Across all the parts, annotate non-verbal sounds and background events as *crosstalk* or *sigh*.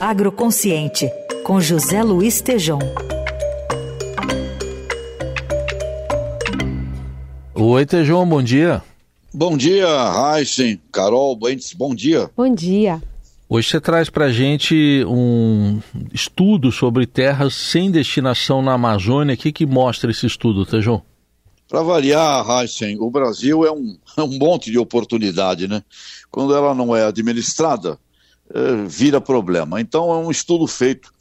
Agroconsciente, com José Luiz Tejom. Oi, Tejom, bom dia. Bom dia, Heisen, Carol, Bentes, bom dia. Bom dia. Hoje você traz para a gente um estudo sobre terras sem destinação na Amazônia. O que, que mostra esse estudo, Tejão? Para variar, Heisen, o Brasil é um, é *laughs* um monte de oportunidade, né? Quando ela não é administrada, vira problema. Então, é um estudo feito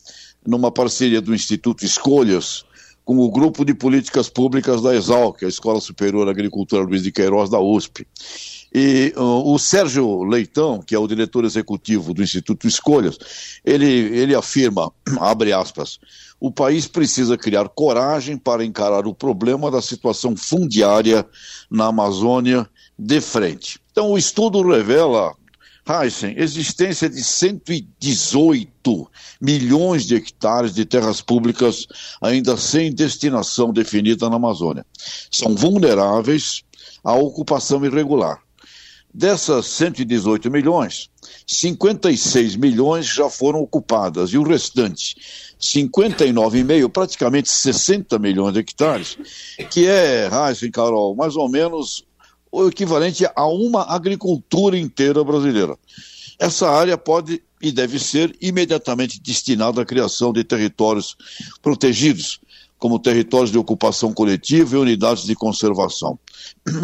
numa parceria do Instituto Escolhas com o Grupo de Políticas Públicas da que é a Escola Superior Agricultura Luiz de Queiroz da USP. E uh, o Sérgio Leitão, que é o diretor executivo do Instituto Escolhas, ele, ele afirma, *clears throat* abre aspas, o país precisa criar coragem para encarar o problema da situação fundiária na Amazônia de frente. Então, o estudo revela, Heisen, existência de 118 milhões de hectares de terras públicas ainda sem destinação definida na Amazônia. São vulneráveis à ocupação irregular. Dessas 118 milhões, 56 milhões já foram ocupadas e o restante, 59,5, praticamente 60 milhões de hectares, que é, e Carol, mais ou menos o equivalente a uma agricultura inteira brasileira. Essa área pode e deve ser imediatamente destinada à criação de territórios protegidos, como territórios de ocupação coletiva e unidades de conservação.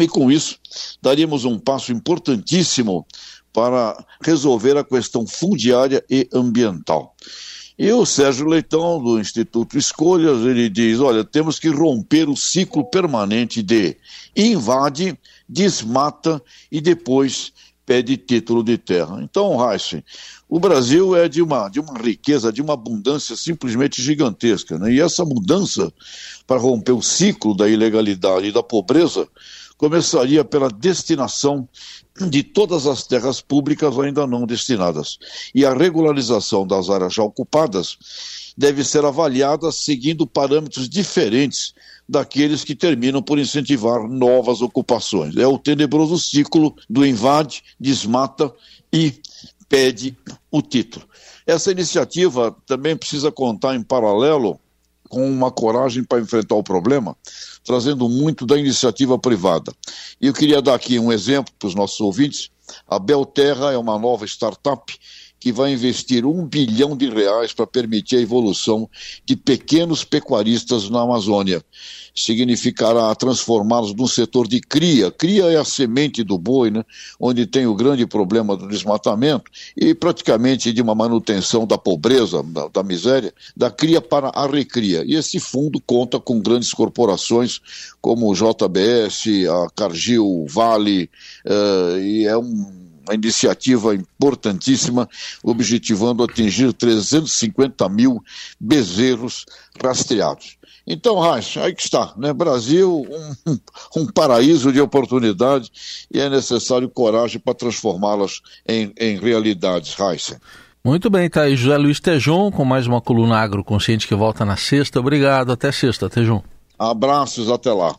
E com isso, daríamos um passo importantíssimo para resolver a questão fundiária e ambiental. E o Sérgio Leitão, do Instituto Escolhas, ele diz: olha, temos que romper o ciclo permanente de invade, desmata e depois pede título de terra. Então, Heisen, o Brasil é de uma, de uma riqueza, de uma abundância simplesmente gigantesca. Né? E essa mudança para romper o ciclo da ilegalidade e da pobreza começaria pela destinação de todas as terras públicas ainda não destinadas. E a regularização das áreas já ocupadas deve ser avaliada seguindo parâmetros diferentes daqueles que terminam por incentivar novas ocupações. É o tenebroso ciclo do invade, desmata e pede o título. Essa iniciativa também precisa contar em paralelo com uma coragem para enfrentar o problema, trazendo muito da iniciativa privada. E eu queria dar aqui um exemplo para os nossos ouvintes. A Belterra é uma nova startup que vai investir um bilhão de reais para permitir a evolução de pequenos pecuaristas na Amazônia. Significará transformá-los num setor de cria. Cria é a semente do boi, né? onde tem o grande problema do desmatamento e praticamente de uma manutenção da pobreza, da, da miséria, da cria para a recria. E esse fundo conta com grandes corporações como o JBS, a Cargill, Vale, uh, e é um uma iniciativa importantíssima, objetivando atingir 350 mil bezerros rastreados. Então, Raíssa, aí que está, né? Brasil, um, *laughs* um, paraíso de oportunidades e é necessário coragem para transformá-las em, em realidades, Raíssa. Muito bem, tá aí José Luiz Tejon com mais uma coluna agroconsciente que volta na sexta. Obrigado, até sexta, Tejon. Abraços, até lá.